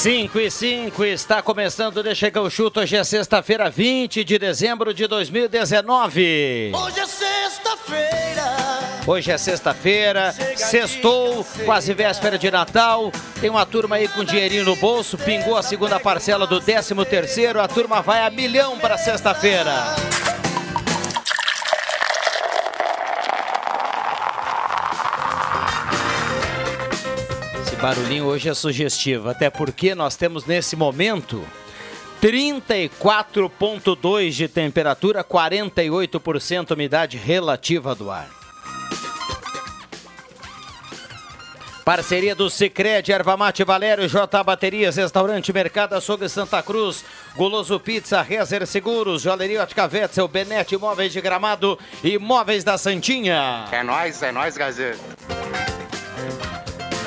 5 e 5, está começando Deixa que eu chuto. Hoje é sexta-feira, 20 de dezembro de 2019. Hoje é sexta-feira. Hoje é sexta-feira, sextou, quase véspera de Natal. Tem uma turma aí com dinheirinho no bolso, pingou a segunda parcela do 13 terceiro. A turma vai a milhão para sexta-feira. Barulhinho hoje é sugestivo, até porque nós temos nesse momento 34,2 de temperatura, 48% umidade relativa do ar. Parceria do Cicred, Erva Mate Valério, J Baterias, Restaurante Mercado Açougue Santa Cruz, Goloso Pizza, Rezer Seguros, Joalheria Ótica Vetzel, Benete Imóveis de Gramado e Móveis da Santinha. É nóis, é nóis, Gazeta.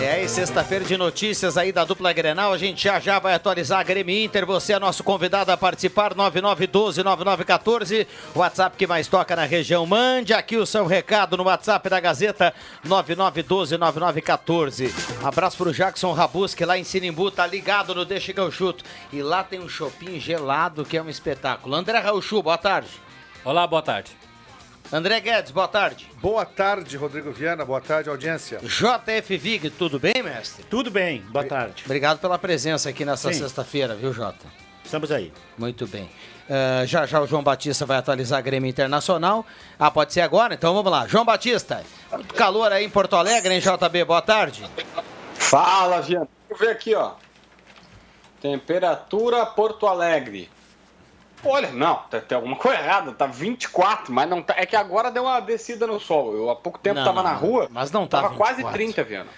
É, e sexta-feira de notícias aí da dupla Grenal, a gente já já vai atualizar a Grêmio Inter, você é nosso convidado a participar, 9912-9914, WhatsApp que mais toca na região, mande aqui o seu recado no WhatsApp da Gazeta, 9912-9914. Abraço pro Jackson Rabus, que lá em Sinimbu tá ligado no Deixa que eu chuto, e lá tem um shopping gelado que é um espetáculo. André Rauchu, boa tarde. Olá, boa tarde. André Guedes, boa tarde. Boa tarde, Rodrigo Viana. Boa tarde, audiência. JF Vig, tudo bem, mestre? Tudo bem, boa tarde. Obrigado pela presença aqui nessa Sim. sexta-feira, viu, Jota? Estamos aí. Muito bem. Uh, já já o João Batista vai atualizar a Grêmio Internacional. Ah, pode ser agora? Então vamos lá. João Batista, muito calor aí em Porto Alegre, hein, JB? Boa tarde. Fala, Viana. Vamos ver aqui, ó. Temperatura Porto Alegre. Olha, não, tá- tem alguma coisa errada, tá 24, mas não tá. É que agora deu uma descida no sol. Eu há pouco tempo Não, tava não, na rua. Mas não tá Tava quase 24. 30, Viana.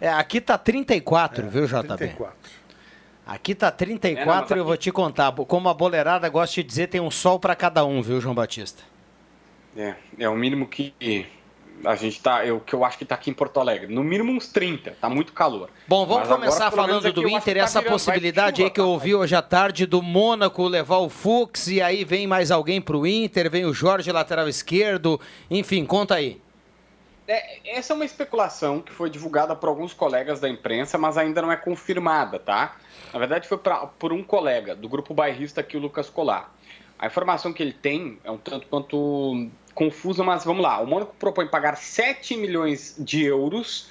É, aqui tá 34, viu, JB? 34. Aqui tá 34 É, não, mas eu vou te contar. Como a boleirada gosta de dizer, tem um sol pra cada um, viu, João Batista? É, é o mínimo que a gente tá. Eu, que eu acho que tá aqui em Porto Alegre. No mínimo uns 30, tá muito calor. Bom, vamos Mas agora, começar menos falando do Inter, tá essa virando, possibilidade chuva, aí que eu tá? ouvi hoje à tarde do Mônaco levar o Fux e aí vem mais alguém pro Inter, vem o Jorge lateral esquerdo, enfim, conta aí. É, essa é uma especulação que foi divulgada por alguns colegas da imprensa, mas ainda não é confirmada, tá? Na verdade, foi pra, por um colega do grupo bairrista aqui, o Lucas Colar. A informação que ele tem é um tanto quanto confusa, mas vamos lá. O Mônaco propõe pagar 7 milhões de euros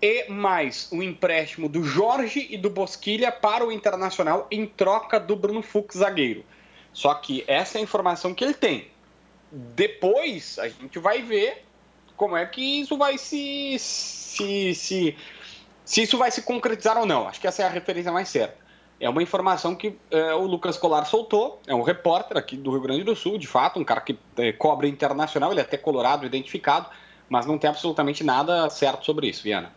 e mais o empréstimo do Jorge e do Bosquilha para o Internacional em troca do Bruno Fux, zagueiro. Só que essa é a informação que ele tem. Depois a gente vai ver como é que isso vai se se, se se isso vai se concretizar ou não. Acho que essa é a referência mais certa. É uma informação que é, o Lucas Colar soltou, é um repórter aqui do Rio Grande do Sul, de fato, um cara que é, cobre internacional, ele é até colorado, identificado, mas não tem absolutamente nada certo sobre isso, Viana.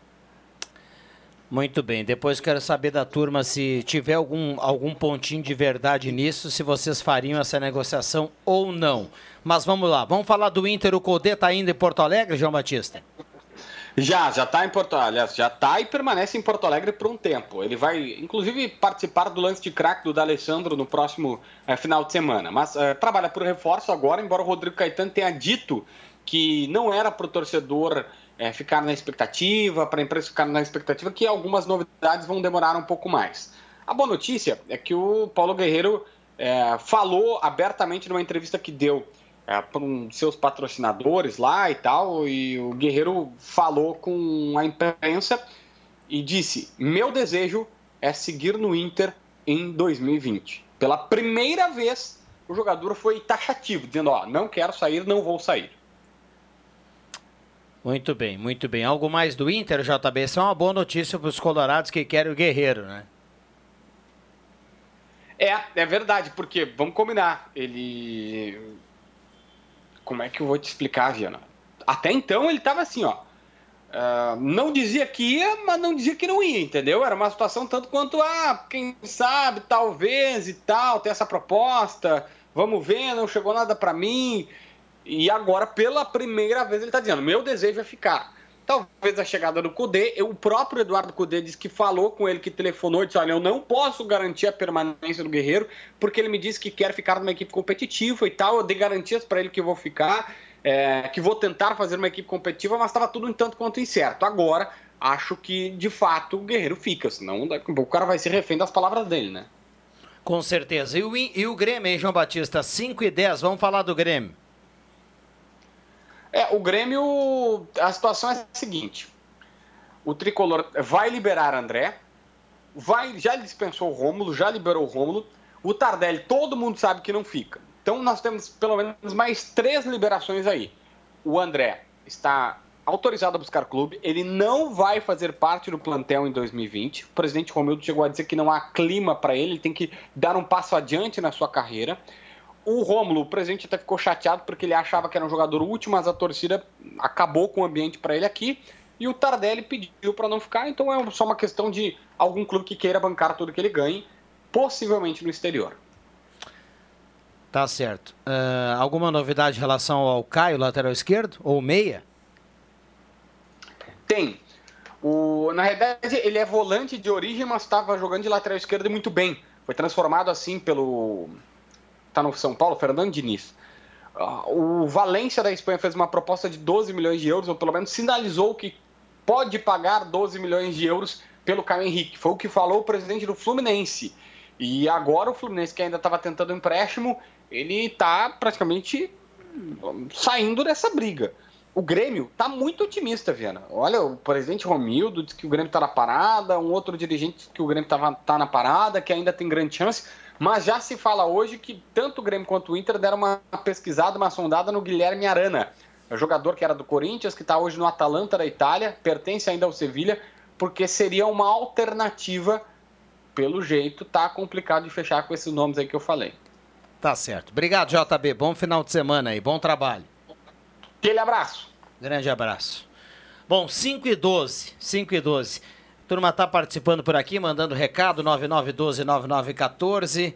Muito bem, depois quero saber da turma se tiver algum, algum pontinho de verdade nisso, se vocês fariam essa negociação ou não. Mas vamos lá, vamos falar do Inter, o Codê tá indo em Porto Alegre, João Batista? Já, já está em Porto Aliás, já está e permanece em Porto Alegre por um tempo. Ele vai, inclusive, participar do lance de craque do D'Alessandro no próximo eh, final de semana. Mas eh, trabalha por reforço agora, embora o Rodrigo Caetano tenha dito que não era para o torcedor eh, ficar na expectativa, para a imprensa ficar na expectativa, que algumas novidades vão demorar um pouco mais. A boa notícia é que o Paulo Guerreiro falou abertamente numa entrevista que deu é, para um, seus patrocinadores lá e tal, e o Guerreiro falou com a imprensa e disse: Meu desejo é seguir no Inter em 2020. Pela primeira vez, o jogador foi taxativo, dizendo: Ó, não quero sair, não vou sair. Muito bem, muito bem. Algo mais do Inter, JB? Isso é uma boa notícia para os colorados que querem o Guerreiro, né? É, é verdade, porque, vamos combinar, ele. Como é que eu vou te explicar, Viana? Até então ele estava assim, ó. ah, não dizia que ia, mas não dizia que não ia, entendeu? Era uma situação tanto quanto, ah, quem sabe, talvez e tal, tem essa proposta, vamos ver, não chegou nada para mim. E agora, pela primeira vez, ele está dizendo: meu desejo é ficar. Talvez a chegada do Cudê, o próprio Eduardo Cudê disse que falou com ele, que telefonou e disse: Olha, eu não posso garantir a permanência do Guerreiro, porque ele me disse que quer ficar numa equipe competitiva e tal. Eu dei garantias para ele que vou ficar. é, que vou tentar fazer uma equipe competitiva, mas estava tudo um tanto quanto incerto. Agora, acho que de fato o Guerreiro fica, senão o cara vai ser refém das palavras dele, né? Com certeza. E o, e o Grêmio, hein, João Batista? 5 e 10, vamos falar do Grêmio. É, o Grêmio, a situação é a seguinte: o tricolor vai liberar André, vai, já dispensou o Rômulo, já liberou o Rômulo. O Tardelli, todo mundo sabe que não fica. Então nós temos pelo menos mais três liberações aí. O André está autorizado a buscar clube, ele não vai fazer parte do plantel em 2020. O presidente Romildo chegou a dizer que não há clima para ele, ele tem que dar um passo adiante na sua carreira. O Rômulo, o presidente até ficou chateado porque ele achava que era um jogador útil, mas a torcida acabou com o ambiente para ele aqui. E o Tardelli pediu para não ficar, então é só uma questão de algum clube que queira bancar tudo que ele ganhe, possivelmente no exterior. Tá certo. Uh, alguma novidade em relação ao Caio, lateral esquerdo? Ou meia? Tem. O, na realidade, ele é volante de origem, mas estava jogando de lateral esquerdo e muito bem. Foi transformado assim pelo. Tá no São Paulo, Fernando Diniz. Uh, o Valência da Espanha fez uma proposta de 12 milhões de euros, ou pelo menos sinalizou que pode pagar 12 milhões de euros pelo Caio Henrique. Foi o que falou o presidente do Fluminense. E agora o Fluminense, que ainda estava tentando empréstimo, ele está praticamente saindo dessa briga. O Grêmio está muito otimista, Viana. Olha, o presidente Romildo disse que o Grêmio está na parada, um outro dirigente disse que o Grêmio está na parada, que ainda tem grande chance, mas já se fala hoje que tanto o Grêmio quanto o Inter deram uma pesquisada, uma sondada no Guilherme Arana, é jogador que era do Corinthians, que está hoje no Atalanta da Itália, pertence ainda ao Sevilha, porque seria uma alternativa, pelo jeito, tá complicado de fechar com esses nomes aí que eu falei. Tá certo. Obrigado, JB. Bom final de semana aí. Bom trabalho. Aquele abraço. Grande abraço. Bom, 5 e 12. 5 e 12. Turma tá participando por aqui, mandando recado, 9912-9914.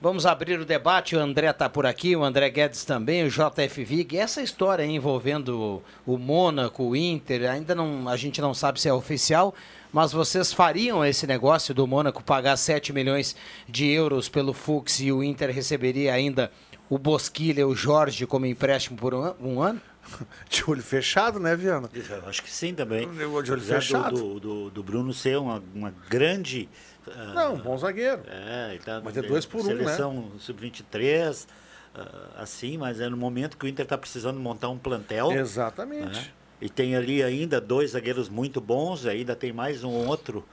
Vamos abrir o debate, o André tá por aqui, o André Guedes também, o JF Vig. Essa história envolvendo o Mônaco, o Inter, ainda não, a gente não sabe se é oficial, mas vocês fariam esse negócio do Mônaco pagar 7 milhões de euros pelo Fux e o Inter receberia ainda o Bosquilha o Jorge como empréstimo por um, um ano? De olho fechado, né, Viana? Eu acho que sim também. De olho Apesar fechado. Do, do, do Bruno ser uma, uma grande. ah, Não, um bom zagueiro. É, ele tá, Mas é dois por um, né? Seleção sub-23, ah, assim, mas é no momento que o Inter está precisando montar um plantel. Exatamente. né? E tem ali ainda dois zagueiros muito bons, ainda tem mais um outro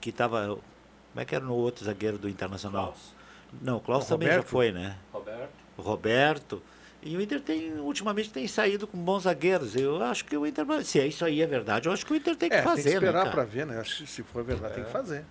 que estava. Como é que era no outro zagueiro do Internacional? Não, o Klaus O também já Roberto? foi, né? Roberto. O Roberto. E o Inter tem, ultimamente, tem saído com bons zagueiros. Eu acho que o Inter, se é isso aí é verdade, eu acho que o Inter tem que É, fazer, tem que esperar né, para ver, né? Acho que se for verdade, tem que fazer.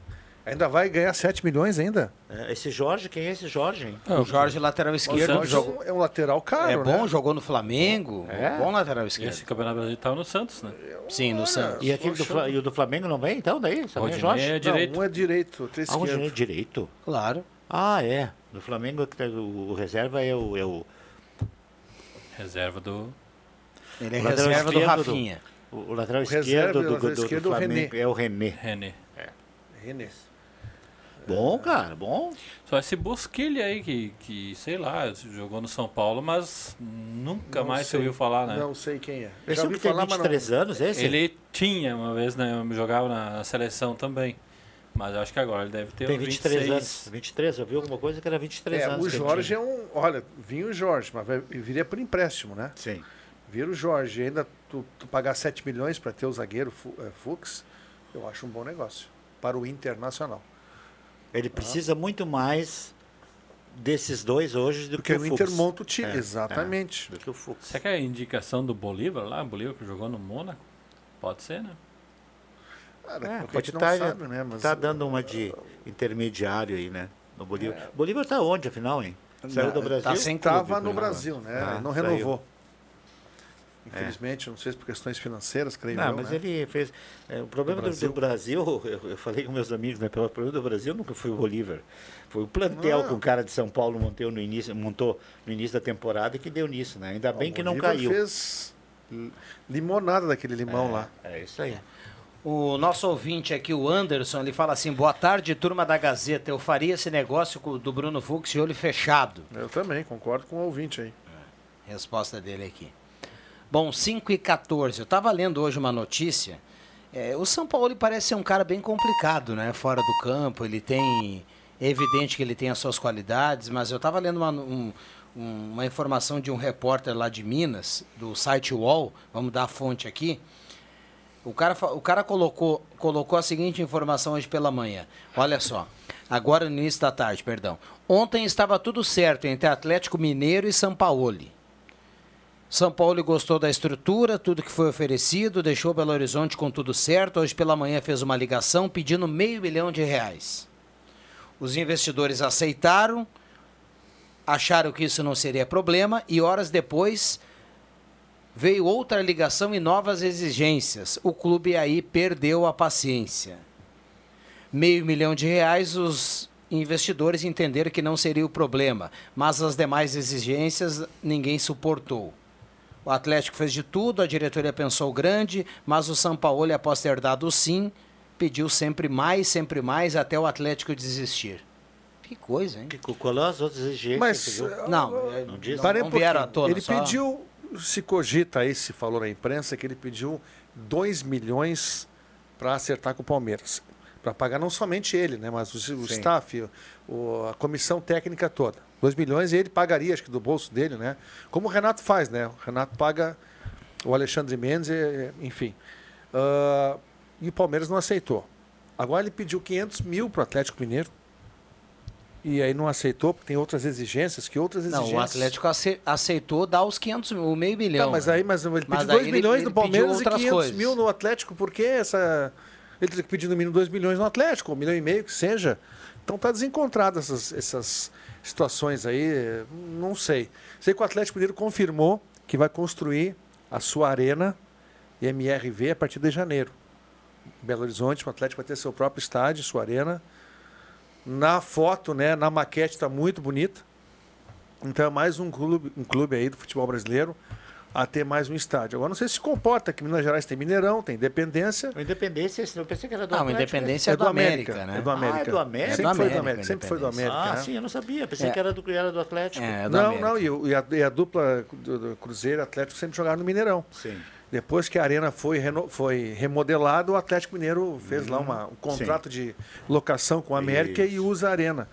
Ainda vai ganhar 7 milhões ainda? É, esse Jorge, quem é esse Jorge, hein? O Jorge, lateral esquerdo, jogou, é um lateral caro, é bom, né? jogou no Flamengo. É? Bom lateral E esquerdo. esse Campeonato Brasileiro estava no Santos, né? Sim, no Santos. E, aquele do, e o do Flamengo não vem, então, daí? Também é Rodinei Jorge? é Não, direito. um é direito, outro é Ah, o Rodinei é esquerdo. direito. Claro. Ah, é. Do Flamengo, o, o reserva é o, é o, Reserva do. Ele é O reserva do esquerdo do- Rafinha. o, o lateral O esquerdo do, do, do, é o Flamengo René. é o René. René. Renê. Bom, cara, bom. Só esse Bosquilha aí que, que, sei lá, jogou no São Paulo, mas nunca Não mais se sei. ouviu falar, né? Não sei quem é. Esse Já é o ouvi que tem falar, não- 23 anos, esse? Ele tinha uma vez, né? Jogava na seleção também. Mas eu acho que agora ele deve ter Tem uns 23 26. anos. 23, eu vi alguma coisa que era 23 É, anos. o Jorge é um. Olha, vinha o Jorge, mas viria por empréstimo, né? Sim. Vira o Jorge. Ainda tu, tu pagar 7 milhões para ter o zagueiro eh, Fux, eu acho um bom negócio. Para o Internacional. Ele precisa muito mais desses dois hoje do Porque que o o Inter Fux. monta o time. É, Exatamente. Do que o Fux. Será que é a indicação do Bolívar lá? Bolívar que jogou no Mônaco? Pode ser, né? Cara, É, pode estar sabe, né? Mas, tá dando uma de intermediário aí, né? No Bolívar. Bolívar tá onde, afinal, hein? Saiu do Tá Brasil? sem clube, no Brasil, né? Ah, não saiu. renovou. Infelizmente, não sei se por questões financeiras, creio Não, eu, mas né? ele fez. é, o problema do do Brasil, eu, eu falei com meus amigos, né? O problema do Brasil nunca foi o Bolívar. Foi o plantel Não. que o cara de São Paulo montou no início, montou no início da temporada e que deu nisso, né? Ainda bem O que não caiu. fez li- limonada daquele limão lá. É isso aí. O nosso ouvinte aqui, o Anderson, ele fala assim: boa tarde, turma da Gazeta. Eu faria esse negócio com- do Bruno Fux de olho fechado. Eu também, concordo com o ouvinte aí. Resposta dele aqui. Bom, 5 e 14. Eu estava lendo hoje uma notícia. É, o São Paulo parece ser um cara bem complicado, né? Fora do campo, ele tem. É evidente que ele tem as suas qualidades, mas eu estava lendo uma, um, um, uma informação de um repórter lá de Minas, do site UOL, vamos dar a fonte aqui. O cara, o cara colocou, colocou a seguinte informação hoje pela manhã. Olha só, agora no início da tarde, perdão. Ontem estava tudo certo entre Atlético Mineiro e São Paulo. São Paulo gostou da estrutura, tudo que foi oferecido, deixou Belo Horizonte com tudo certo. Hoje pela manhã fez uma ligação pedindo meio milhão de reais. Os investidores aceitaram, acharam que isso não seria problema e horas depois veio outra ligação e novas exigências. O clube aí perdeu a paciência. Meio milhão de reais, os investidores entenderam que não seria o problema, mas as demais exigências ninguém suportou. O Atlético fez de tudo, a diretoria pensou grande, mas o São Paulo, após ter dado o sim, pediu sempre mais, sempre mais, até o Atlético desistir. Que coisa, hein? Que, qual é as outras exigências? Mas, Não, é, Não não, não vieram à tona. Ele só- pediu, se cogita aí, se falou na imprensa, que ele pediu 2 milhões para acertar com o Palmeiras. Para pagar não somente ele, né, mas o, o staff, o- a comissão técnica toda. 2 milhões e ele pagaria, acho que do bolso dele, né? Como o Renato faz, né? O Renato paga o Alexandre Mendes, enfim. Ah, e o Palmeiras não aceitou. Agora ele pediu 500 mil para o Atlético Mineiro. E aí não aceitou, porque tem outras exigências, que outras Não, exigências. o Atlético ace- aceitou dar os 500 mil, o meio milhão. Tá, mas né? aí mas ele Mas pediu daí 2 ele- milhões no Palmeiras e outras 500 coisas. mil no Atlético. Por que essa. Ele teria que pedir no mínimo 2 milhões no Atlético, um milhão e meio que seja. Então tá desencontrado essas, essas situações aí. Não sei. Sei que o Atlético Mineiro confirmou que vai construir a sua arena MRV a partir de janeiro. Belo Horizonte, o Atlético vai ter seu próprio estádio, sua arena. Na foto, né, na maquete está muito bonita. Então é mais um clube, um clube aí do futebol brasileiro a ter mais um estádio. Agora não sei se comporta, que Minas Gerais tem Mineirão, tem Independência. O Independência, eu pensei que era do Não, o Atlético. Independência é do América, né? É do América. Ah, é do América? Sempre É do foi do América, América. Sempre foi do. América. Ah, né? sim, eu não sabia. Pensei É. que era do, era do Atlético. É, é do Não, América. não, e, e a, e a dupla do, do Cruzeiro e Atlético sempre jogaram no Mineirão. Sim. Depois que a arena foi, reno- foi remodelada, o Atlético Mineiro fez lá uma- um contrato de locação com a América e Isso. usa a arena.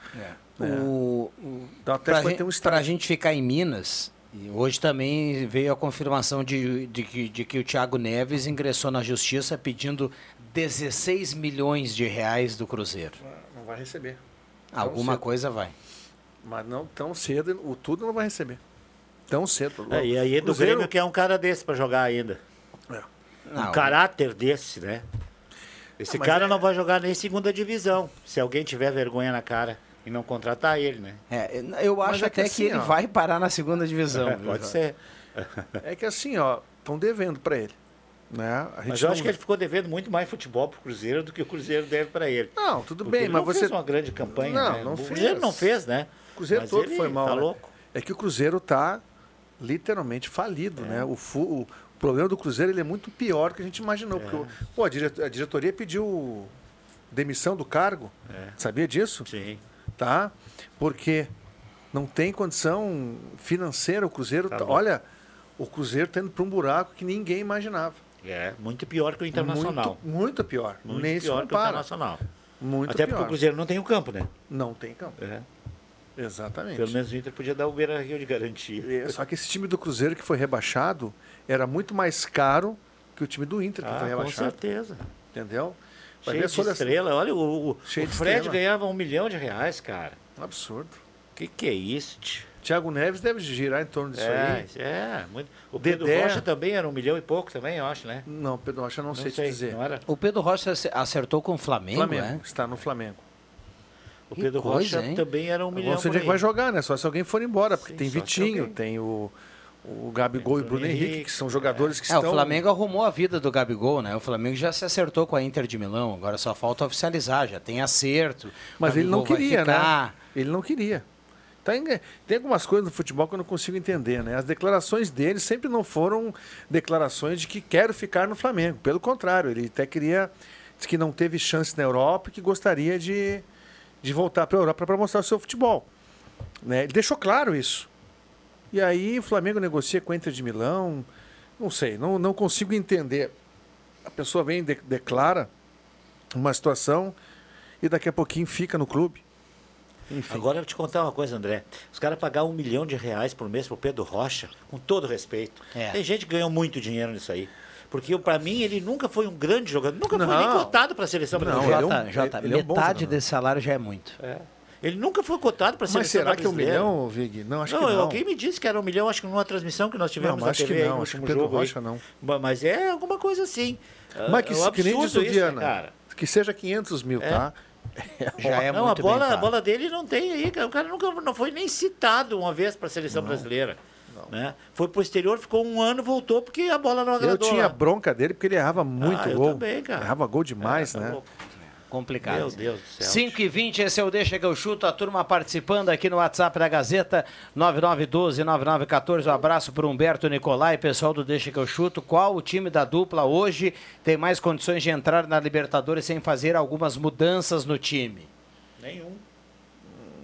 O, o, Então o vai gente, ter um estádio. gente ficar em Minas, e hoje também veio a confirmação de, de, que, de que o Thiago Neves ingressou na justiça pedindo 16 milhões de reais do Cruzeiro. Não vai receber. Alguma coisa vai. Mas não tão cedo, o tudo não vai receber. Tão cedo. É, e aí é do Cruzeiro- Grêmio que é um cara desse pra jogar ainda. Não, um caráter desse, né? Esse Ah, mas cara é- não vai jogar nem segunda divisão. Se alguém tiver vergonha na cara e não contratar ele, né? é, eu acho é que até que, assim, ele ó. vai parar na segunda divisão. É, pode ser. É que assim, ó, estão devendo para ele. Né? A gente Mas eu não- acho que ele ficou devendo muito mais futebol pro Cruzeiro do que o Cruzeiro deve pra ele. Não, tudo Porque bem, ele mas não você. fez uma grande campanha, Não, né? não o fez. Cruzeiro não fez, né? O Cruzeiro Mas todo ele foi mal. Tá né? louco. É que o Cruzeiro tá literalmente falido, né? O, o problema do Cruzeiro ele é muito pior do que a gente imaginou. Porque, o- pô, a, dire- a diretoria pediu demissão do cargo. Sabia disso? Sim. Tá? Porque não tem condição financeira. O Cruzeiro. Tá tá- olha, o Cruzeiro tá indo para um buraco que ninguém imaginava. É, muito pior que o Internacional. Muito, muito pior. Muito Nem se pior que o. Internacional. Muito Até pior. porque o Cruzeiro não tem o campo, né? Não tem campo. É. Exatamente. Pelo menos o Inter podia dar o Beira Rio de garantia. É, Só que esse time do Cruzeiro que foi rebaixado era muito mais caro que o time do Inter que Ah, foi com rebaixado. certeza. Entendeu? Vai Cheio de estrela. Olha, o, o, Cheio o Fred estrela. ganhava um milhão de reais, cara. Absurdo. Que que é isso, tio? Thiago Neves deve girar em torno disso É, aí. é. Muito... O Pedro Dedé. Rocha também era um milhão e pouco também, eu acho, né? Não, Pedro Rocha, não, sei, te dizer. Não era? O Pedro Rocha ace- acertou com o Flamengo, Flamengo, né? está no Flamengo. O Que Pedro coisa, Rocha hein? também era um milhão não sei onde é que vai jogar, né? Só se alguém for embora, porque Sim, tem Vitinho, tem o, o Gabigol e o Bruno Henrique, Henrique, que são jogadores que É, estão... o Flamengo arrumou a vida do Gabigol, né? O Flamengo já se acertou com a Inter de Milão, agora só falta oficializar, já tem acerto. Mas ele não queria, ficar. né? Ele não queria. Tem, tem algumas coisas no futebol que eu não consigo entender, né? As declarações dele sempre não foram declarações de que quero ficar no Flamengo. Pelo contrário, ele até queria. Disse que não teve chance na Europa e que gostaria de, de voltar para a Europa para mostrar o seu futebol. Né? Ele deixou claro isso. E aí o Flamengo negocia com a Inter de Milão. Não sei, não, não consigo entender. A pessoa vem e de- declara uma situação e daqui a pouquinho fica no clube. Enfim. Agora eu vou te contar uma coisa, André. Os caras pagaram um milhão de reais por mês pro Pedro Rocha, com todo respeito. É. Tem gente que ganhou muito dinheiro nisso aí. Porque para mim ele nunca foi um grande jogador, nunca foi Não. nem cotado para a seleção Não, brasileira. ele é Jota, Jota, ele é metade jogador. desse salário já é muito. É. Ele nunca foi cotado para a Mas seleção será que é um brasileira. milhão, Vig? Não, acho não, que não. alguém me disse que era um milhão, acho que numa transmissão que nós tivemos Não, na acho que TV, não, no acho que Pedro jogo aí. Rocha não. Mas é alguma coisa assim. Mas que, é um que nem disse o isso, Viana, né, cara? que seja 500 mil, É. tá? Já é não, muito a bola, bem a bola dele não tem aí, cara. O cara nunca não foi nem citado uma vez para a seleção brasileira. Né? Foi pro exterior, ficou um ano, voltou porque a bola não Eu agradou. tinha lá. bronca dele porque ele errava muito Ah, eu gol. também, cara. Errava gol demais, É, né? Complicado. Meu Deus do céu. 5 e 20 esse é o Deixa que eu chuto. A turma participando aqui no WhatsApp da Gazeta 9912-9914. Um abraço para Humberto Nicolai, pessoal do Deixa que eu chuto. Qual o time da dupla hoje tem mais condições de entrar na Libertadores sem fazer algumas mudanças no time? Nenhum.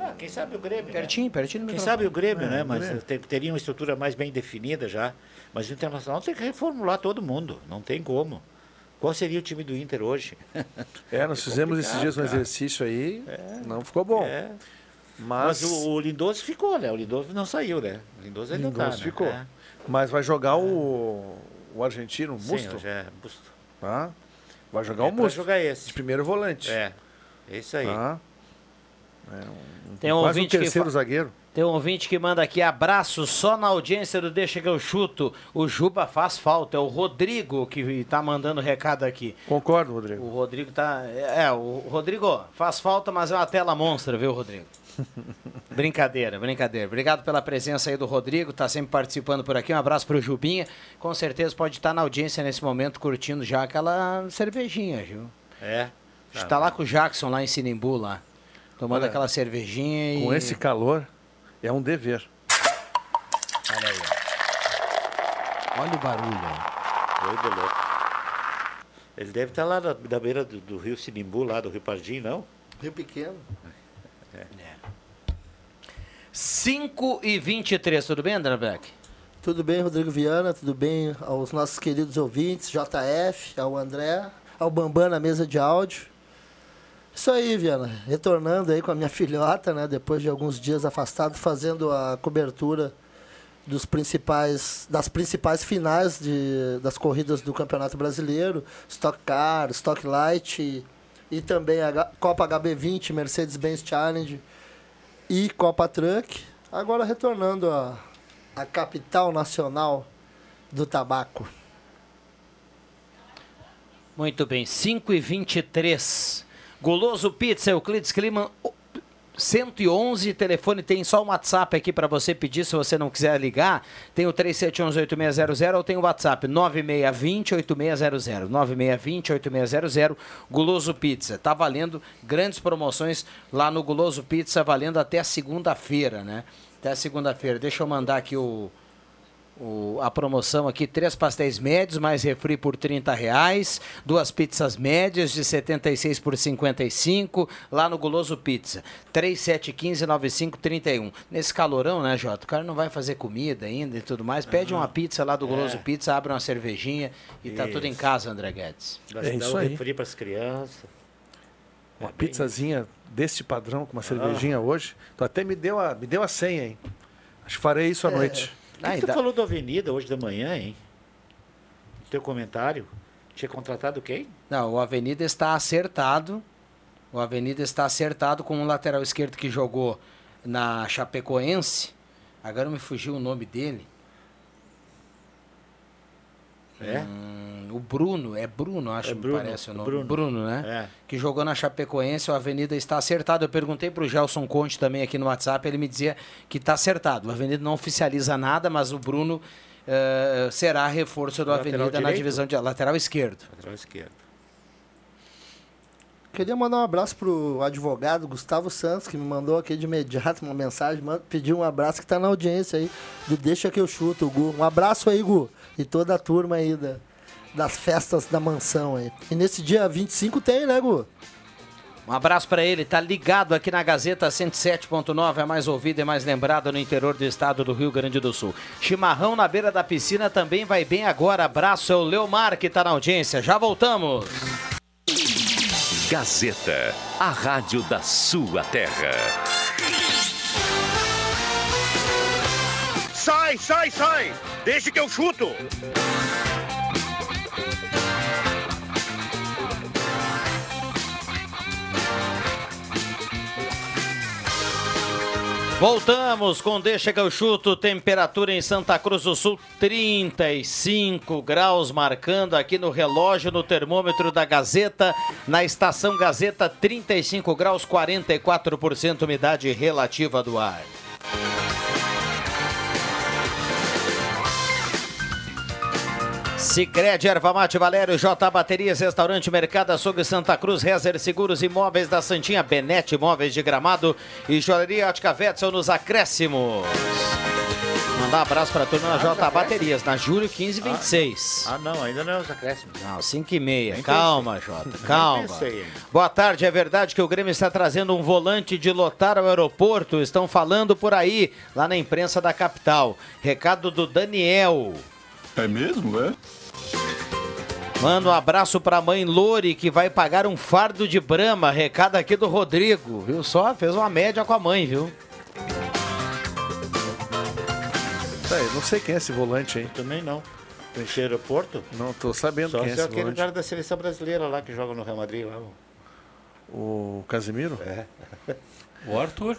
Ah, quem sabe o Grêmio. né? Pertinho, pertinho do Quem sabe o Grêmio, É, né? Mas Grêmio. te- teria uma estrutura mais bem definida já. Mas o Internacional tem que reformular todo mundo. Não tem como. Qual seria o time do Inter hoje? É, nós fizemos esses dias um exercício aí, não ficou bom. É. Mas, Mas o, o Lindoso ficou, né? O Lindoso não saiu, né? O Lindoso ainda Lindoso tá, né? ficou. É. mas vai jogar o, o argentino, o Sim, Musto, hoje é Busto. tá? Vai jogar É o Musto, jogar de esse. primeiro volante. É. É isso aí. Tá? É um, Tem um um ouvinte que terceiro fa- zagueiro. Tem um ouvinte que manda aqui abraço só na audiência do Deixa que eu chuto. O Juba faz falta. É o Rodrigo que tá mandando recado aqui. Concordo, Rodrigo. O Rodrigo tá. É, o Rodrigo faz falta, mas é uma tela monstra, viu, Rodrigo? brincadeira, brincadeira. Obrigado pela presença aí do Rodrigo, tá sempre participando por aqui. Um abraço pro Jubinha. Com certeza pode estar na audiência nesse momento curtindo já aquela cervejinha, viu? É. Está tá lá com o Jackson lá em Sinimbu lá. Tomando Olha, aquela cervejinha e. Com esse calor, é um dever. Olha aí. Olha o barulho. Doido louco. Ele deve estar lá na, na beira do, do rio Sinimbu, lá do Rio Pardim, não? Rio Pequeno. 5 e 23, tudo bem, André Black? Tudo bem, Rodrigo Viana? Tudo bem aos nossos queridos ouvintes, JF, ao André, ao Bambam na mesa de áudio. Isso aí, Viana. Retornando aí com a minha filhota, né? Depois de alguns dias afastado, fazendo a cobertura dos principais, das principais finais de, das corridas do Campeonato Brasileiro, Stock Car, Stock Light e, e também a Copa HB20, Mercedes-Benz Challenge e Copa Truck. Agora retornando a, a capital nacional do tabaco. Muito bem, 5 e 23. Goloso Pizza, Euclides Clima 111, telefone tem só um WhatsApp aqui para você pedir, se você não quiser ligar, tem o 3711-8600 ou tem o WhatsApp 9620-8600, 9620-8600, Guloso Pizza. Tá valendo grandes promoções lá no Guloso Pizza, valendo até segunda-feira, né? Até segunda-feira. Deixa eu mandar aqui o, o- a promoção aqui, três pastéis médios, mais refri por 30 reais, duas pizzas médias de 76 por 55, lá no Guloso Pizza, 3715-9531. Nesse calorão, né, Jota? O cara não vai fazer comida ainda e tudo mais, pede uma pizza lá do Guloso Pizza, abre uma cervejinha e tá tudo em Isso. casa, André Guedes. Dá, É dá isso um aí. refri para as crianças. Uma É pizzazinha desse padrão, Ah. com uma cervejinha hoje. Tu até me deu a, me deu a senha, hein? Acho que farei isso à noite. O que, Ah, que tu falou da Avenida hoje da manhã, hein? Teu comentário. Tinha contratado quem? Não, o Avenida está acertado. O Avenida está acertado com um lateral esquerdo que jogou na Chapecoense. Agora me fugiu o nome dele. É? Hum, o Bruno, é Bruno, acho É que Bruno, me parece o nome. Bruno. Bruno, né? É. Que jogou na Chapecoense, o Avenida está acertado. Eu perguntei para o Gelson Conte também aqui no WhatsApp, ele me dizia que está acertado. O Avenida não oficializa nada, mas o Bruno eh, será reforço do Lateral Avenida na direito? divisão de lateral esquerdo. Lateral esquerdo. Queria mandar um abraço pro advogado Gustavo Santos, que me mandou aqui de imediato uma mensagem, pediu um abraço que tá na audiência aí do Deixa que eu chuto, o Gu. Um abraço aí, Gu, e toda a turma aí da, das festas da mansão aí. E nesse dia 25 tem, né, Gu? Um abraço para ele, tá ligado aqui na Gazeta 107.9, é mais ouvida e mais lembrada no interior do estado do Rio Grande do Sul. Chimarrão na beira da piscina também vai bem agora. Abraço, é o Leomar que tá na audiência. Já voltamos. Gazeta, a rádio da sua terra. Sai, sai, sai! Deixa que eu chuto! Voltamos com Deixa que eu chuto, temperatura em Santa Cruz do Sul 35 graus, marcando aqui no relógio, no termômetro da Gazeta, na estação Gazeta 35 graus, 44% umidade relativa do ar. Sicredi, Erva Mate Valério, J Baterias, Restaurante Mercado Açougue Santa Cruz, Rezer Seguros Imóveis da Santinha, Benete Imóveis de Gramado e Joalheria Ótica Vetzel nos acréscimos. Mandar um abraço para a turma da J Baterias, na Júlio 1526. Ah, não, ainda não é os acréscimos. Não, 5 e meia. Nem Calma, Jota, calma. Boa tarde, é verdade que o Grêmio está trazendo um volante de lotar ao aeroporto? Estão falando por aí, lá na imprensa da capital. Recado do Daniel. É mesmo, é? Manda um abraço pra mãe Lore, que vai pagar um fardo de brama. Recado aqui do Rodrigo, viu só? Fez uma média com a mãe, viu? Tá, eu não sei quem é esse volante aí. Também não. Preencher aeroporto? Não tô sabendo Só quem é se é esse aquele volante. cara da seleção brasileira lá que joga no Real Madrid lá. o- O Casimiro? É. O Arthur.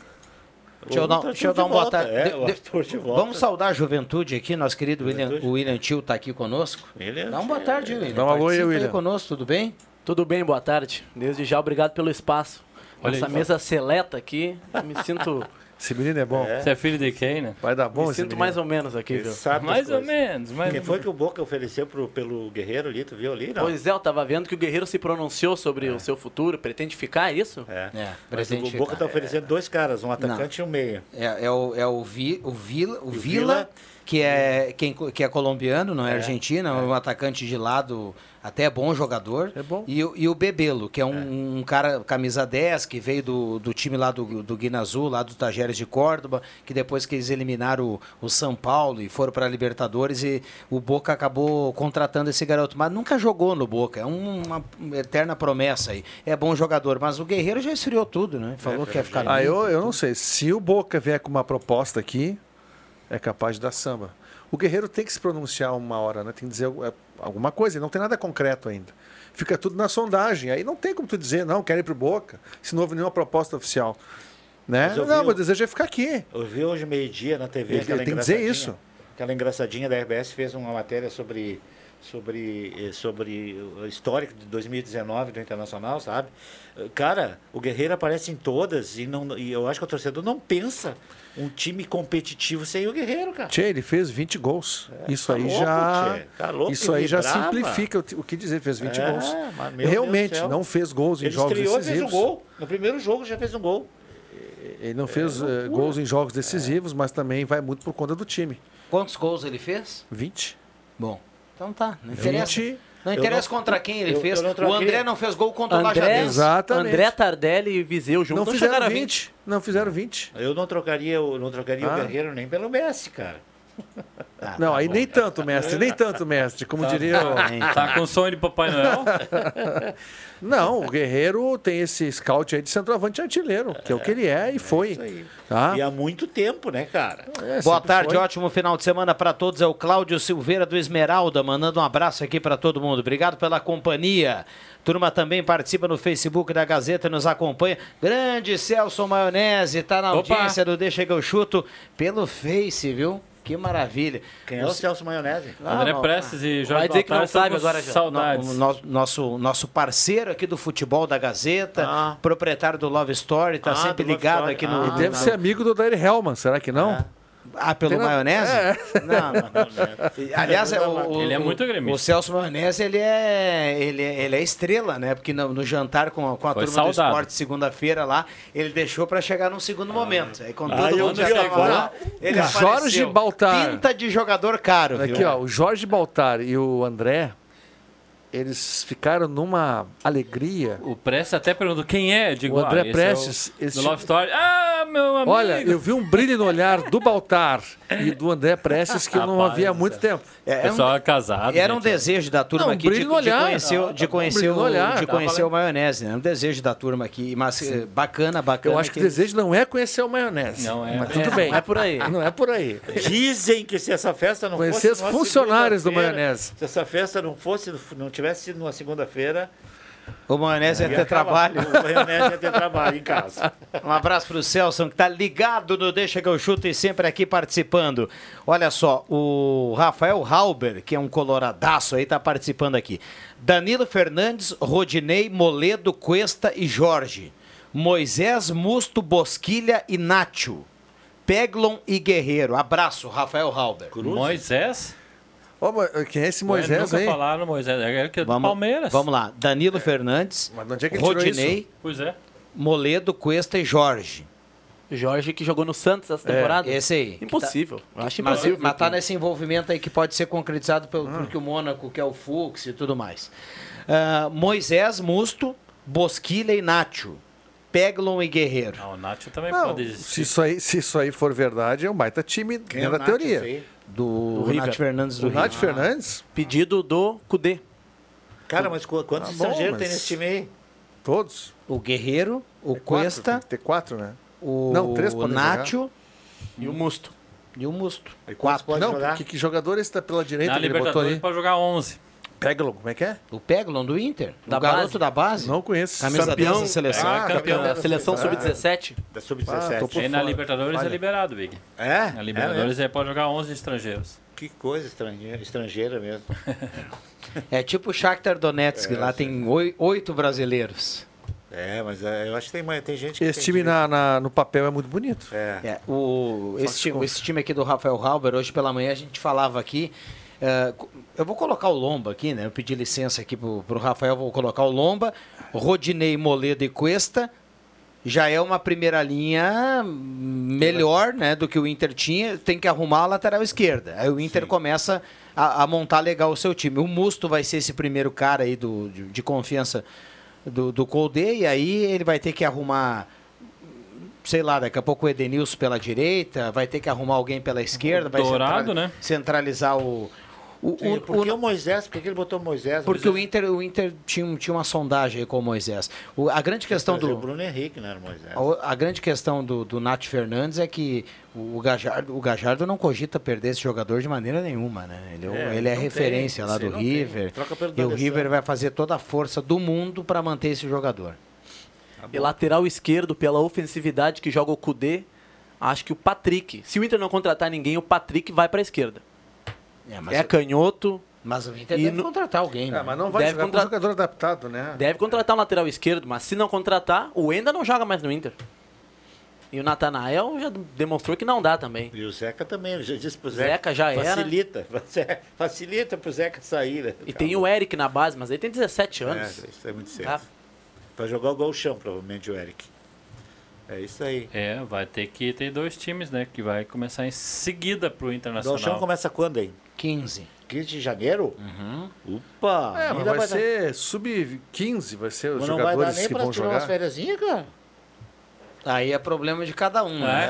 Deixa eu dar, deixa eu dar uma boa tarde. é, De- de-. Vamos saudar a juventude aqui, nosso querido William, o William Tio tá aqui conosco. Ele é- Dá uma boa tarde, William. Dá um alô aí, William. conosco, tudo bem? Tudo bem, boa tarde. Desde já, obrigado pelo espaço. Olha Essa aí. mesa seleta aqui, eu me sinto, Esse menino é bom. Você é filho de quem, né? Vai dar bom me esse sinto menino. mais ou menos aqui, viu? Mais ou menos. Mais Quem foi que o Boca ofereceu pro, pelo Guerreiro ali, tu viu ali? Não. Pois é, eu tava vendo que o Guerreiro se pronunciou sobre o seu futuro, pretende ficar, é isso? É. É, Mas pretende o Boca ficar. tá oferecendo dois caras, um atacante e um meia. É, é o, é o, Vi, o Vila, o o Vila, Vila. que é quem que é colombiano, não é, argentino, é um atacante de lado até bom jogador. É bom. E, o- e o Bebelo, que é um, um cara camisa 10 que veio do, do time lá do, do Guina Azul, lá do Tajeres de Córdoba, que depois que eles eliminaram o, o São Paulo e foram para a Libertadores e o Boca acabou contratando esse garoto, mas nunca jogou no Boca, é um- uma eterna promessa aí. É bom jogador, mas o Guerreiro já esfriou tudo, né? Falou que ia ficar Ah, ali. eu, eu não sei. Se o Boca vier com uma proposta aqui, é capaz de dar samba. O Guerreiro tem que se pronunciar uma hora, né? Tem que dizer é, alguma coisa. Não tem nada concreto ainda. Fica tudo na sondagem. Aí não tem como tu dizer, não, quero ir pro Boca, se não houve nenhuma proposta oficial. Né? Não, vi meu desejo é ficar aqui. Eu vi hoje meio-dia na TV Ele- aquela ele tem que dizer isso. Aquela engraçadinha da RBS fez uma matéria sobre sobre eh, sobre o histórico de 2019 do Internacional, sabe? Eh, Cara, o Guerreiro aparece em todas e não e eu acho que o torcedor não pensa um time competitivo sem o Guerreiro, cara. Tchê, ele fez 20 gols. isso tá aí louco, já. tchê. Tá louco isso aí já vibrava. simplifica o, o que dizer, fez 20 É, gols. Realmente, não fez gols em Ele jogos estreou e fez um decisivos. gol. No primeiro jogo já fez um gol. Ele não fez eh, gols em jogos decisivos, mas também vai muito por conta do time. Quantos gols ele fez? 20. Bom, então tá. Não interessa. 20. Não Eu interessa não- contra quem ele eu- fez. eu o. André não fez gol contra o André, Lajadense. Exatamente. André Tardelli e Viseu juntos Não não fizeram chegaram a 20. 20. Não fizeram 20. Eu não trocaria, o- não trocaria Ah. o Guerreiro nem pelo Messi, cara. Ah, não, tá aí bom. nem tanto, mestre, nem tanto, mestre. Como diria o... Tá com sonho de Papai Noel? Não, o Guerreiro tem esse scout aí de centroavante artilheiro, que é o que ele é e foi. Isso aí. Tá? E há muito tempo, né, cara? É, Boa tarde, foi. ótimo final de semana para todos. É o Cláudio Silveira do Esmeralda, mandando um abraço aqui para todo mundo. Obrigado pela companhia. Turma também participa no Facebook da Gazeta, nos acompanha. Grande Celso Maionese, tá na Opa! audiência do Deixa que eu chuto pelo Face, viu? Que maravilha. Quem é o Celso Maionese? Ah, André não, Prestes e Jorge Vai dizer que não sabe agora já. Saudades. O nosso, nosso, nosso parceiro aqui do futebol da Gazeta, Ah. proprietário do Love Story, tá Ah, sempre ligado Story. aqui Ah. no. Ele deve no- ser amigo do Dair Hellman, será que não? Ah, pelo Tem na- maionese? Não, não. Aliás, é o, o- Ele é muito gremista. o Celso Maionese, ele é, ele, é- ele é estrela, né? Porque no, no jantar com, a- com a Foi turma do saudado. esporte, segunda-feira lá, ele deixou pra chegar num segundo momento. Aí quando Ah, todo mundo já tava lá, ele O. Jorge Baltar. Pinta de jogador caro, viu? Aqui, ó, o Jorge Baltar e o André eles ficaram numa alegria. O Prestes até perguntou quem é. Digo, O André ah, Prestes, É o, esse do Love Story. Ah, meu amigo. Olha, eu vi um brilho no olhar do Baltar e do André Prestes que eu não Rapaz havia há muito tempo. É, Pessoal casado. Era um gente, desejo da turma Não, um aqui de, de conhecer, o- de conhecer, um o, olhar. de Tá conhecer o maionese, né? Um desejo da turma aqui, mas eh, bacana, bacana. Eu acho que o desejo não é conhecer o maionese. Não é. Mas É, tudo bem. não é por aí. Não é por aí. Dizem que se essa festa não Conhecer fosse os funcionários do maionese. Se essa festa não fosse, não tivesse sido numa segunda-feira, O maionese ia ia ter trabalho. O maionese ia ter trabalho em casa. Um abraço pro Celso, que tá ligado no Deixa que eu chuto e sempre aqui participando. Olha só, o Rafael Halber, que é um coloradaço aí, tá participando aqui. Danilo Fernandes, Rodinei, Moledo, Cuesta e Jorge. Moisés, Musto, Bosquilha e Nacho. Peglon e Guerreiro. Abraço, Rafael Halber. Moisés? Mas quem é esse Moisés nunca aí? falaram Moisés. É que é do Vamos, Palmeiras. vamos lá. Danilo Fernandes, Mas de onde é que ele tirou Rodinei, isso? Pois é. Moledo, Cuesta e Jorge. Jorge que jogou no Santos essa temporada. Esse aí. Impossível. Eu acho Mas, impossível. mas tá nesse envolvimento aí que pode ser concretizado pelo Ah. porque o Mônaco, que é o Fux e tudo mais. Ah, Moisés, Musto, Bosquilha e Nacho. Peglon e Guerreiro. Ah, o Nacho também Não, pode se existir. isso, aí, se isso aí for verdade, é um baita time Quem é dentro o da Nath, teoria. aí? Do, Do River. Nath Fernandes do O Nath Rio. Fernandes, Pedido do Cudê. Cara, mas qu- quantos bom, estrangeiros mas- tem nesse time aí? todos. O Guerreiro, o É quatro, Cuesta, tem que ter quatro, né? o Não, três podem Nacho E o Musto. e o Musto. E pode Não, jogar? que, que jogador esse tá pela direita Na que ele botou Libertadores ali? pode jogar 11. Peglon, como é que é? O Peglon do Inter, Da o garoto base. da base. Não conheço. Camisa Campeão. 10 da seleção. Ah, campeão Da seleção Ah. sub-17. Da Ah, tô Sub-17. por E na. Libertadores Olha. é liberado, Big. é? Na É Libertadores mesmo? aí pode jogar 11 estrangeiros. Que coisa estrangeira, estrangeira mesmo. É tipo o Shakhtar Donetsk, lá tem oi- oito brasileiros. É, mas é, eu acho que tem, tem gente que Esse tem time na, na- no papel é muito bonito. É. É, o, esse, esse time aqui do Rafael Halber, hoje pela manhã a gente falava aqui. Co- eu vou colocar o Lomba aqui, né? Eu pedi licença aqui pro, pro Rafael, vou colocar o Lomba, Rodinei, Moledo e Cuesta. Já é uma primeira linha melhor né, do que o Inter tinha. Tem que arrumar a lateral esquerda. Aí o Inter começa a, a montar legal o seu time. O Musto vai ser esse primeiro cara aí do, de, de confiança do, do Colde, e aí ele vai ter que arrumar sei lá, daqui a pouco o Edenilson pela direita, vai ter que arrumar alguém pela esquerda, vai Dourado, central- né? centralizar o. o, Sim, o- por que o- o Moisés? Por que ele botou o Moisés? porque o Moisés- Inter, o Inter tinha, um- tinha uma sondagem aí com o Moisés. O- a grande questão Mas é O do. Bruno Henrique, não era o Moisés. A, a grande questão do, do Nath Fernandes é que o, o Gajardo, o Gajardo não cogita perder esse jogador de maneira nenhuma, né? Ele é, o- É, ele é não tem, referência lá do. River. Troca pelo E o. River vai fazer toda a força do mundo para manter esse jogador. E lateral esquerdo, pela ofensividade que joga o Cudê, acho que o Patrick. Se o Inter não contratar ninguém, o Patrick vai pra esquerda. É, mas, É canhoto, mas o Inter E deve no- contratar alguém. né? É, mas não vai Deve jogar contra- com jogador adaptado, né? deve contratar um lateral esquerdo, mas se não contratar, o Enda não joga mais no Inter. E o Natanael já demonstrou que não dá também. E o Zeca também, ele já disse pro Zeca. Zeca já era. Facilita, facilita pro Zeca sair, né? E tem o Eric na base, mas ele tem 17 É, anos. isso é muito cedo. Tá? Pra jogar o gol chão, provavelmente, o Eric. É isso aí. É, vai ter que ter dois times, né? Que vai começar em seguida pro O gol chão Internacional. começa quando aí? 15. 15 de janeiro? Uhum. Opa! É, mas vai dar- ser sub-15, vai ser os Mas não vai dar jogadores nem que pra vão tirar umas jogar. férias, cara. Aí é problema de cada um, né?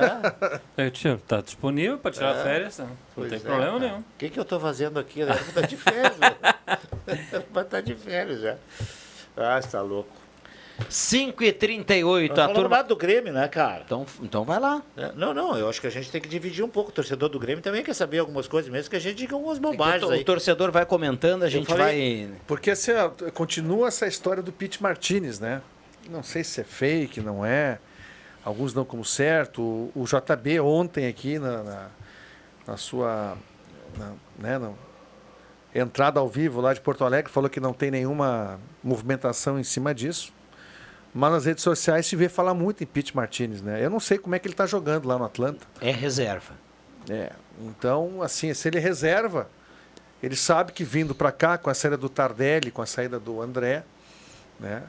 É, tio, tá disponível pra tirar férias? Não, não Pois tem é, problema cara. nenhum. O que, que eu tô fazendo aqui? Eu estar de férias. Vai estar de férias já. Ah, você tá louco. 5 e 38 Nós a falamos turma. nada do Grêmio, né, cara? Então, então vai lá. É, Não, não, eu acho que a gente tem que dividir um pouco. O torcedor do Grêmio também quer saber algumas coisas, mesmo que a gente diga algumas bobagens É o aí. torcedor vai comentando, a gente falei- vai. Porque assim, ó, continua essa história do Pete Martinez, né? Não sei se é fake, não é. Alguns dão como certo. O, o JB ontem aqui na, na, na sua na- né, na entrada ao vivo lá de Porto Alegre falou que não tem nenhuma movimentação em cima disso. Mas nas redes sociais se vê falar muito em Pete Martinez, né? Eu não sei como é que ele está jogando lá no Atlanta. É reserva. É, então, assim, se ele reserva, ele sabe que vindo para cá, com a saída do Tardelli, com a saída do André, né,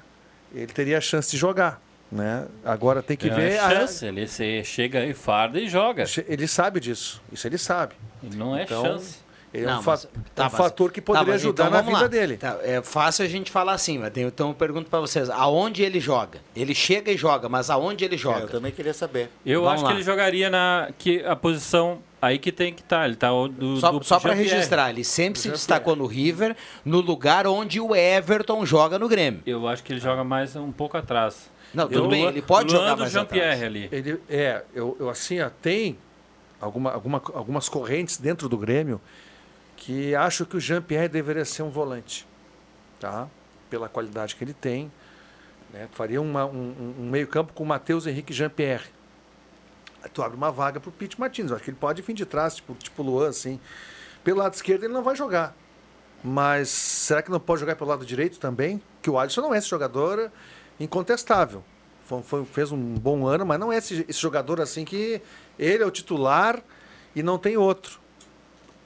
ele teria a chance de jogar. Né? Agora tem que Não ver. é a- chance, ele se chega e farda e joga. Ele sabe disso, isso ele sabe. Não é Então, chance. Ele é Não, um, mas- é tá, um mas- fator que tá, poderia mas ajudar então na vida lá. dele. Tá, é fácil a gente falar assim, mas tem- então eu pergunto pra vocês, aonde ele joga? Ele chega e joga, mas aonde ele É, joga? eu também queria saber. Eu Vamos acho lá. que ele jogaria na que a posição aí que tem que estar. Ele tá do, Só, do só para registrar, ele sempre se destacou no River, no lugar onde o Everton joga no Grêmio. Eu acho que ele joga mais um pouco atrás. Não, tudo Eu- bem, ele pode Luan jogar do mais Jean-Pierre atrás. ali. Ele, é, eu, eu assim, ó, tem alguma, alguma, algumas correntes dentro do Grêmio que acho que o Jean-Pierre deveria ser um volante, tá? Pela qualidade que ele tem. Né? Faria uma- um, um meio campo com Matheus Henrique Jean-Pierre. Tu abre uma vaga para o Pete Martins. Acho que ele pode vir de trás, tipo, tipo Luan, assim. Pelo lado esquerdo ele não vai jogar. Mas será que não pode jogar pelo lado direito também? Que o Alisson não é esse jogador incontestável. Foi- foi- fez um bom ano, mas não é esse, esse jogador assim que ele é o titular e não tem outro.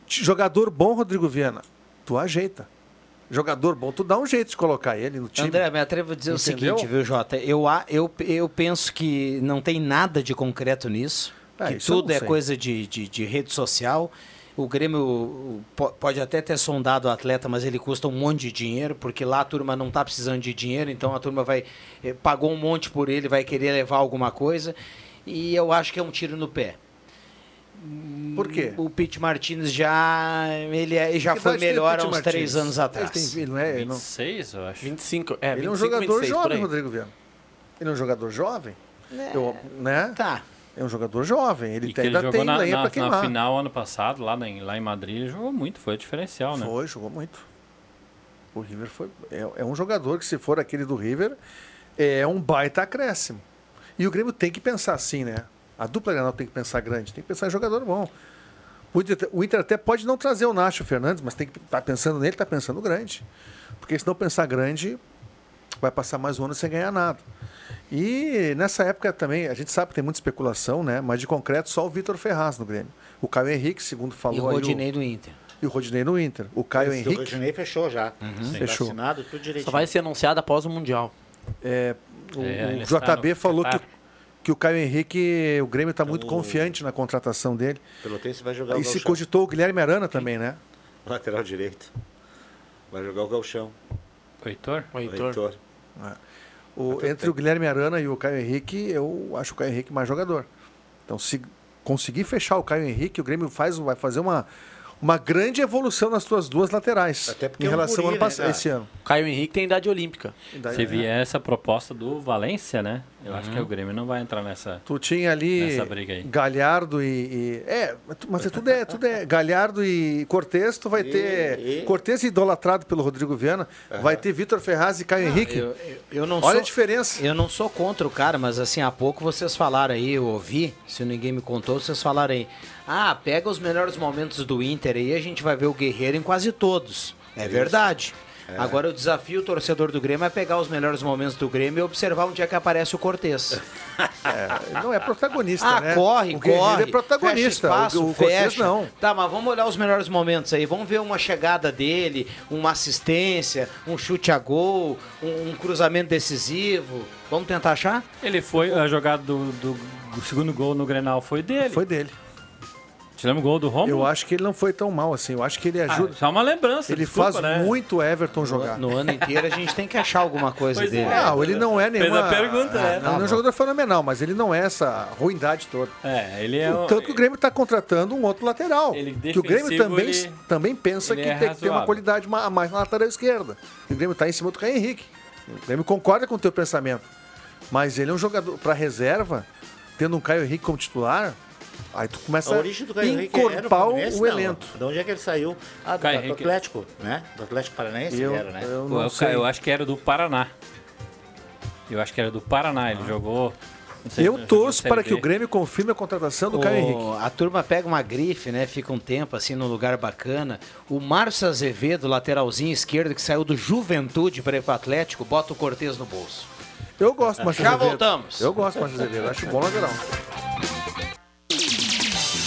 Jogador bom, Rodrigo Viana, tu ajeita. Jogador bom, tu dá um jeito de colocar ele no time. André, me atrevo a dizer Entendeu? o seguinte, viu, Jota? Eu, a- eu, eu penso que não tem nada de concreto nisso. Ah, que tudo é coisa de, de, de rede social. O Grêmio pode até ter sondado o atleta, mas ele custa um monte de dinheiro, porque lá a turma não está precisando de dinheiro, então a turma vai eh, pagou um monte por ele, vai querer levar alguma coisa. E eu acho que é um tiro no pé. Por quê? O Pete Martins já ele, é- já foi melhor há uns Martins? três anos Ele atrás. tem- ele não é, ele não- 26, eu acho. 25, é, ele é um 25, jogador 26, por jovem. Rodrigo Viana. Ele é um jogador jovem. Eu- né? Tá. É um jogador jovem. Ele que tem, ele ainda jogou tem na, lenha na, pra na queimar. final ano passado, lá em, lá em Madrid, ele jogou muito, foi diferencial, né? Foi, jogou muito. O River foi. É, é um jogador que, se for aquele do River, é um baita acréscimo. E o Grêmio tem que pensar assim, né? A dupla Granal tem que pensar grande, tem que pensar em jogador bom. O Inter, o Inter até pode não trazer o Nacho Fernandes, mas tem que estar pensando nele, tá pensando grande. Porque se não pensar grande, vai passar mais um ano sem ganhar nada. E nessa época também, a gente sabe que tem muita especulação, né? Mas de concreto, só o Vitor Ferraz no Grêmio. O Caio Henrique, segundo falou E o aí, Rodinei do Inter. e o Rodinei no Inter. O Caio Esse Henrique. Rodinei fechou já. Fechou. Fechou. Assinado, tudo direitinho. Só vai ser anunciado após o Mundial. É, o, É, o está JB falou que, Qatar. Que o Caio Henrique, o Grêmio está muito o- confiante na contratação dele. Pelotense vai jogar E o se Gauchão. cogitou o Guilherme Arana também, né? Lateral direito. Vai jogar o Galchão. O Heitor? O Heitor. O, entre o Guilherme Arana e o Caio Henrique, eu acho o Caio Henrique mais jogador. Então, se conseguir fechar o Caio Henrique, o Grêmio faz, vai fazer uma, uma grande evolução nas suas duas laterais. Até porque em é um relação guri, ao ano né, passado, cara? esse ano. O Caio Henrique tem idade olímpica. E daí- Se vier essa proposta do Valência, né? Eu acho que o Grêmio não vai entrar nessa. Tu tinha ali Nessa briga aí. Galhardo e, e- É, mas é tudo é, tudo é. Galhardo e Cortez, tu vai E- ter. e- Cortez idolatrado pelo Rodrigo Viana. Vai ter Vitor Ferraz e Caio Henrique. Eu, eu, eu não Olha sou, a diferença. Eu não sou contra o cara, mas assim, há pouco vocês falaram aí, eu ouvi, se ninguém me contou, vocês falaram aí. Ah, pega os melhores momentos do Inter aí, a gente vai ver o Guerreiro em quase todos. É verdade. Agora o desafio o torcedor do Grêmio é pegar os melhores momentos do Grêmio e observar onde é que aparece o Cortez. É, não é protagonista, Ah, né? corre, o Guerreiro corre. é protagonista. Fecha espaço, o, o Cortez não. Tá, mas vamos olhar os melhores momentos aí. Vamos ver uma chegada dele, uma assistência, um chute a gol, um, um cruzamento decisivo. Vamos tentar achar? Ele foi, a jogada do, do, do segundo gol no Grenal foi dele. Foi dele. Te lembra o gol do Romulo? Eu acho que ele não foi tão mal assim. Eu acho que ele Ah, ajuda. só uma lembrança. ele desculpa, faz né? muito Everton jogar. No ano inteiro a gente tem que achar alguma coisa Pois dele. é. Não, ele não é nenhuma. a pergunta, né? Não, ele é um jogador fenomenal, mas ele não é essa ruindade toda. É, ele é. um- Tanto que o Grêmio está contratando um outro lateral. Ele que o Grêmio também, ele- também pensa ele que é tem que ter uma qualidade a mais na lateral esquerda. E o Grêmio está em cima do Caio Henrique. O Grêmio concorda com o teu pensamento. Mas ele é um jogador para reserva, tendo um Caio Henrique como titular, aí tu começa A origem do Caio a Henrique era no encorpar Fluminense, o elenco. De onde é que ele saiu? Ah, do, Caio do Henrique. Atlético, né? Do Atlético Paranaense Eu, era, né? eu Pô, não eu, sei. eu acho que era do Paraná. Eu acho que era do Paraná. Ele jogou. não sei, Eu jogou torço para que o Grêmio confirme a contratação do O- Caio Henrique. A turma pega uma grife, né? Fica um tempo assim num lugar bacana. O Márcio Azevedo, lateralzinho esquerdo, que saiu do Juventude para ir pro Atlético, bota o Cortez no bolso. Eu gosto mais Já voltamos. Eu gosto mais Azevedo. Acho bom lateral.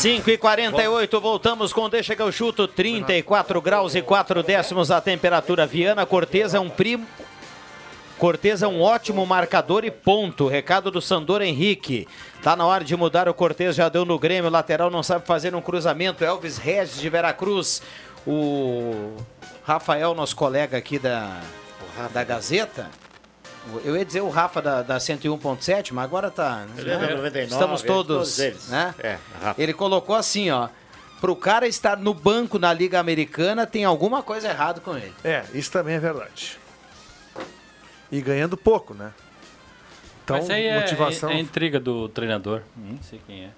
5 e 48 voltamos com Deixa que eu chuto, 34 graus e 4 décimos a temperatura. Viana Cortez é um primo. Cortez é um ótimo marcador e ponto. Recado do Sandor Henrique. Tá na hora de mudar o Cortez, já deu no Grêmio. Lateral não sabe fazer um cruzamento. Elvis Regis de Veracruz. O Rafael, nosso colega aqui da, da Gazeta. Eu ia dizer o Rafa da, da 101.7, mas agora tá. É da 99, Estamos é, todos. todos eles. Né? É. Ele colocou assim, ó. Pro cara estar no banco na Liga Americana, tem alguma coisa errada com ele. É, isso também é verdade. E ganhando pouco, né? Então, Mas aí é, motivação. é, é intriga do treinador. Não sei quem é.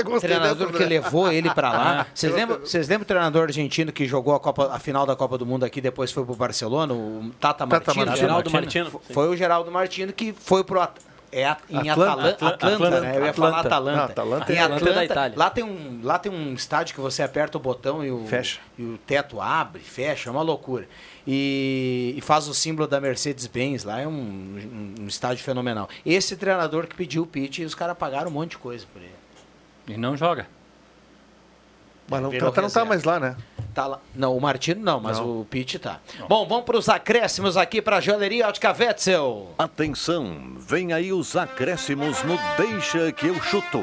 O Gostei treinador que levou ele pra lá. Ah. Vocês lembram, vocês lembram o treinador argentino que jogou a, Copa, a final da Copa do Mundo aqui, depois foi pro Barcelona, o Tata Tata Martino? Martino. Geraldo Martino. Martino. Foi o Geraldo Martino que foi pro. At- É a- em Atlanta. Atlanta, Atlanta, né? Eu ia falar Atlanta. Atalanta. Não, Atalanta em é- Atlanta é da Itália. Lá tem, um, lá tem um estádio que você aperta o botão e o, Fecha. e o teto abre, fecha, é uma loucura. E, e faz o símbolo da Mercedes-Benz lá, é um, um- um estádio fenomenal. Esse treinador que pediu o pitch e os caras pagaram um monte de coisa por ele. E não joga. Mas não, Virou Tata não tá mais lá, né? Tá lá. Não, o Martino não, mas Não. o Pitt tá. Bom, vamos para os acréscimos aqui para a Joalheria Ótica Wetzel. Atenção, vem aí os acréscimos no Deixa que eu chuto.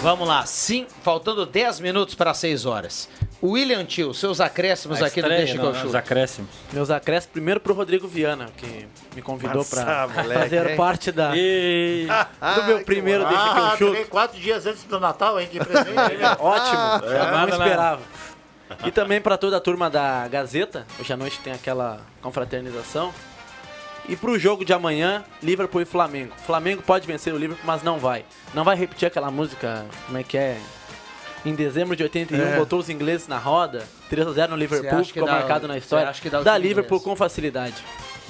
Vamos lá, sim, faltando 10 minutos para 6 horas. William Tio, seus acréscimos A aqui no estreia, Deixa que eu não, Os chuto. acréscimos. Meus acréscimos primeiro pro Rodrigo Viana, que me convidou moleque, fazer hein? parte da, E... do meu primeiro Deixa que eu Ah, chuto. quatro dias antes do Natal, hein? Que presente. Ótimo, eu não esperava. E também para toda a turma da Gazeta, hoje à noite tem aquela confraternização. E pro jogo de amanhã, Liverpool e Flamengo. Flamengo pode vencer o Liverpool, mas não vai. Não vai repetir aquela música, como é que é? Em dezembro de 81, É. botou os ingleses na roda, 3x0 no Liverpool, ficou dá- marcado na você história. acha que dá o Dá time Liverpool inglês? com facilidade.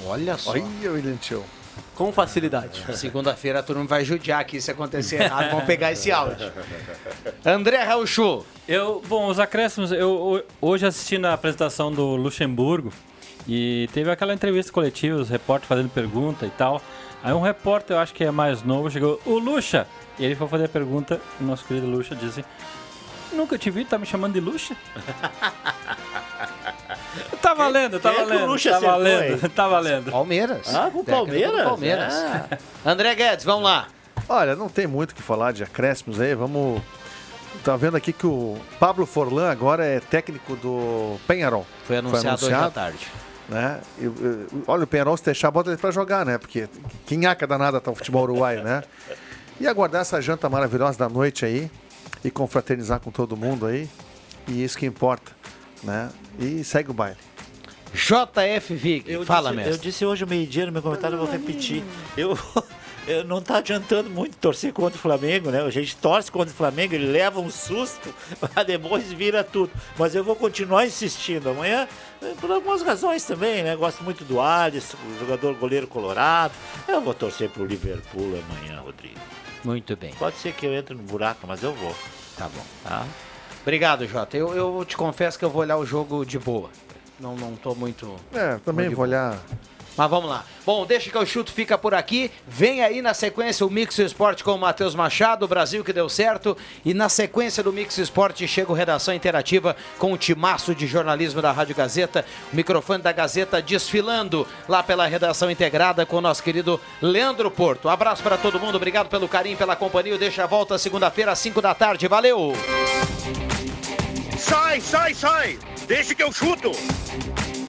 Olha só. Olha o William Tio. Com facilidade. Segunda-feira a turma vai judiar aqui se acontecer errado, vão pegar esse áudio. André Rauchu, Eu, bom, os acréscimos, eu ho- hoje assisti na apresentação do Luxemburgo e teve aquela entrevista coletiva, os repórteres fazendo pergunta e tal. Aí um repórter, eu acho que é mais novo, chegou, o Luxa! E ele foi fazer a pergunta, o nosso querido Luxa disse, nunca te vi, tá me chamando de Luxa? tá valendo, tá é valendo, Luxa tá acertou valendo, tá valendo. Palmeiras. Ah, do Palmeiras? Palmeiras. É. André Guedes, vamos lá. Olha, não tem muito o que falar de acréscimos aí. Vamos. Tá vendo aqui que o Pablo Forlan agora é técnico do Penharol. Foi anunciado, hoje à tarde. Né? E, e, olha, o Penharol se deixar, bota ele pra jogar, né? Porque quinhaca danada tá o futebol uruguaio, né? E aguardar essa janta maravilhosa da noite aí e confraternizar com todo mundo aí. E isso que importa, né? E segue o baile. JF Vig, Eu fala disse, mesmo. Eu disse hoje meio-dia no meu comentário, eu vou repetir. Eu, eu não tá adiantando muito torcer contra o Flamengo, né? A gente torce contra o Flamengo, ele leva um susto, mas depois vira tudo. Mas eu vou continuar insistindo. Amanhã, eh, por algumas razões também, né? Gosto muito do Alisson, jogador goleiro colorado. Eu vou torcer pro Liverpool amanhã, Rodrigo. Muito bem, Pode ser que eu entre no buraco, mas eu vou. tá bom. Tá? Obrigado, Jota. Eu, eu te confesso que eu vou olhar o jogo de boa. Não, não tô muito. É, também Muito vou olhar. Mas vamos lá. Bom, deixa que eu chuto, fica por aqui. Vem aí na sequência o Mix Esporte com o Matheus Machado, o Brasil que deu certo. E na sequência do Mix Esporte chega o Redação Interativa com o timaço de jornalismo da Rádio Gazeta. O microfone da Gazeta desfilando lá pela redação integrada com o nosso querido Leandro Porto. Abraço para todo mundo, obrigado pelo carinho, pela companhia. Deixa a volta segunda-feira às 5 da tarde. Valeu! Sai, sai, sai! Deixa que eu chuto!